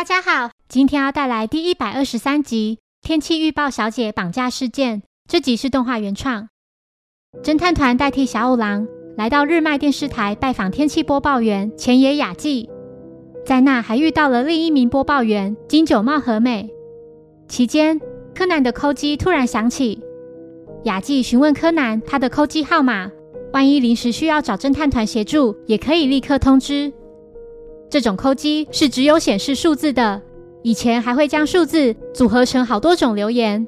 大家好，今天要带来第一百二十三集《天气预报小姐绑架事件》。这集是动画原创。侦探团代替小五郎来到日麦电视台拜访天气播报员前野雅纪，在那还遇到了另一名播报员金九茂和美。期间，柯南的扣机突然响起，雅纪询问柯南他的扣机号码，万一临时需要找侦探团协助，也可以立刻通知。这种扣机是只有显示数字的，以前还会将数字组合成好多种留言，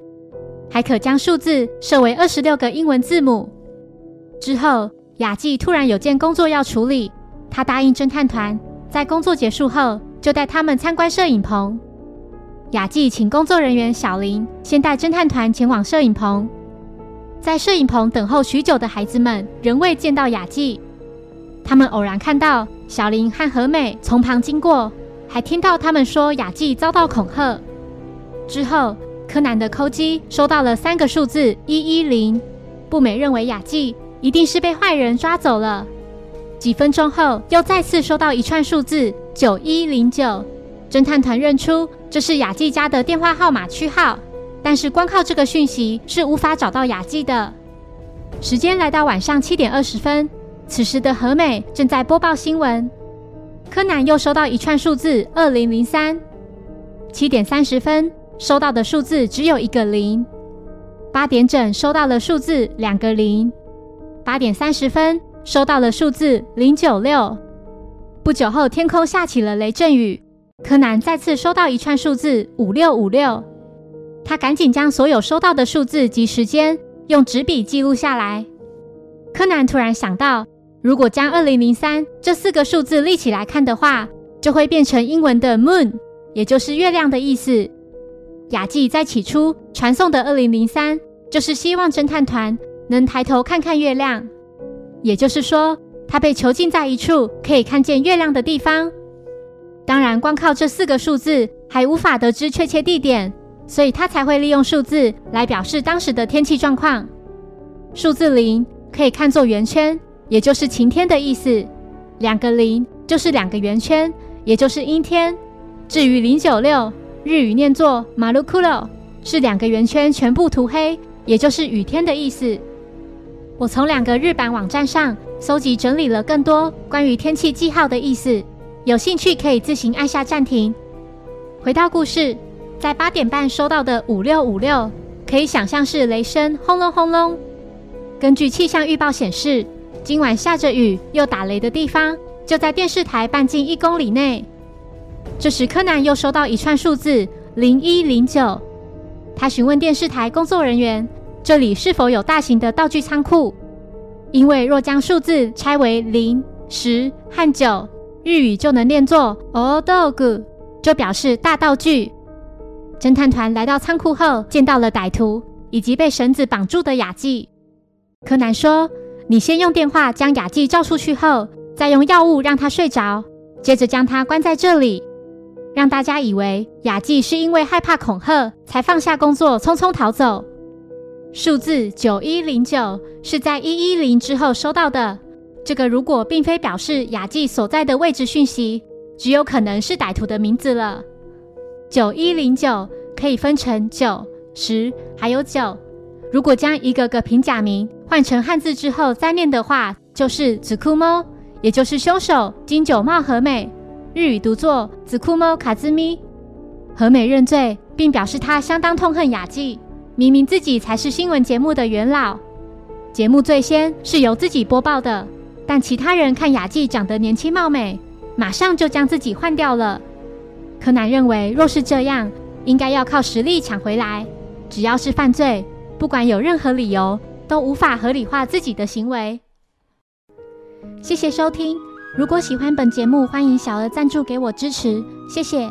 还可将数字设为二十六个英文字母。之后，雅纪突然有件工作要处理，他答应侦探团，在工作结束后就带他们参观摄影棚。雅纪请工作人员小林先带侦探团前往摄影棚，在摄影棚等候许久的孩子们仍未见到雅纪，他们偶然看到。小林和和美从旁经过，还听到他们说雅纪遭到恐吓。之后，柯南的扣机收到了三个数字一一零，步美认为雅纪一定是被坏人抓走了。几分钟后，又再次收到一串数字九一零九，侦探团认出这是雅纪家的电话号码区号，但是光靠这个讯息是无法找到雅纪的。时间来到晚上七点二十分。此时的和美正在播报新闻，柯南又收到一串数字二零零三。七点三十分收到的数字只有一个零，八点整收到了数字两个零，八点三十分收到了数字零九六。不久后，天空下起了雷阵雨，柯南再次收到一串数字五六五六，他赶紧将所有收到的数字及时间用纸笔记录下来。柯南突然想到。如果将二零零三这四个数字立起来看的话，就会变成英文的 moon，也就是月亮的意思。雅纪在起初传送的二零零三，就是希望侦探团能抬头看看月亮，也就是说，他被囚禁在一处可以看见月亮的地方。当然，光靠这四个数字还无法得知确切地点，所以他才会利用数字来表示当时的天气状况。数字零可以看作圆圈。也就是晴天的意思，两个零就是两个圆圈，也就是阴天。至于零九六，日语念作马路库罗，是两个圆圈全部涂黑，也就是雨天的意思。我从两个日版网站上搜集整理了更多关于天气记号的意思，有兴趣可以自行按下暂停。回到故事，在八点半收到的五六五六，可以想象是雷声轰隆轰隆。根据气象预报显示。今晚下着雨又打雷的地方，就在电视台半径一公里内。这时，柯南又收到一串数字零一零九。他询问电视台工作人员，这里是否有大型的道具仓库？因为若将数字拆为零、十和九，日语就能念作 “old dog”，就表示大道具。侦探团来到仓库后，见到了歹徒以及被绳子绑住的雅纪。柯南说。你先用电话将雅纪叫出去后，再用药物让他睡着，接着将他关在这里，让大家以为雅纪是因为害怕恐吓才放下工作匆匆逃走。数字九一零九是在一一零之后收到的，这个如果并非表示雅纪所在的位置讯息，只有可能是歹徒的名字了。九一零九可以分成九、十还有九。如果将一个个平假名换成汉字之后再念的话，就是子库猫，也就是凶手金九茂和美，日语读作子库猫卡兹咪。和美认罪，并表示她相当痛恨雅纪，明明自己才是新闻节目的元老，节目最先是由自己播报的，但其他人看雅纪长得年轻貌美，马上就将自己换掉了。柯南认为，若是这样，应该要靠实力抢回来，只要是犯罪。不管有任何理由，都无法合理化自己的行为。谢谢收听，如果喜欢本节目，欢迎小额赞助给我支持，谢谢。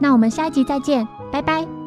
那我们下一集再见，拜拜。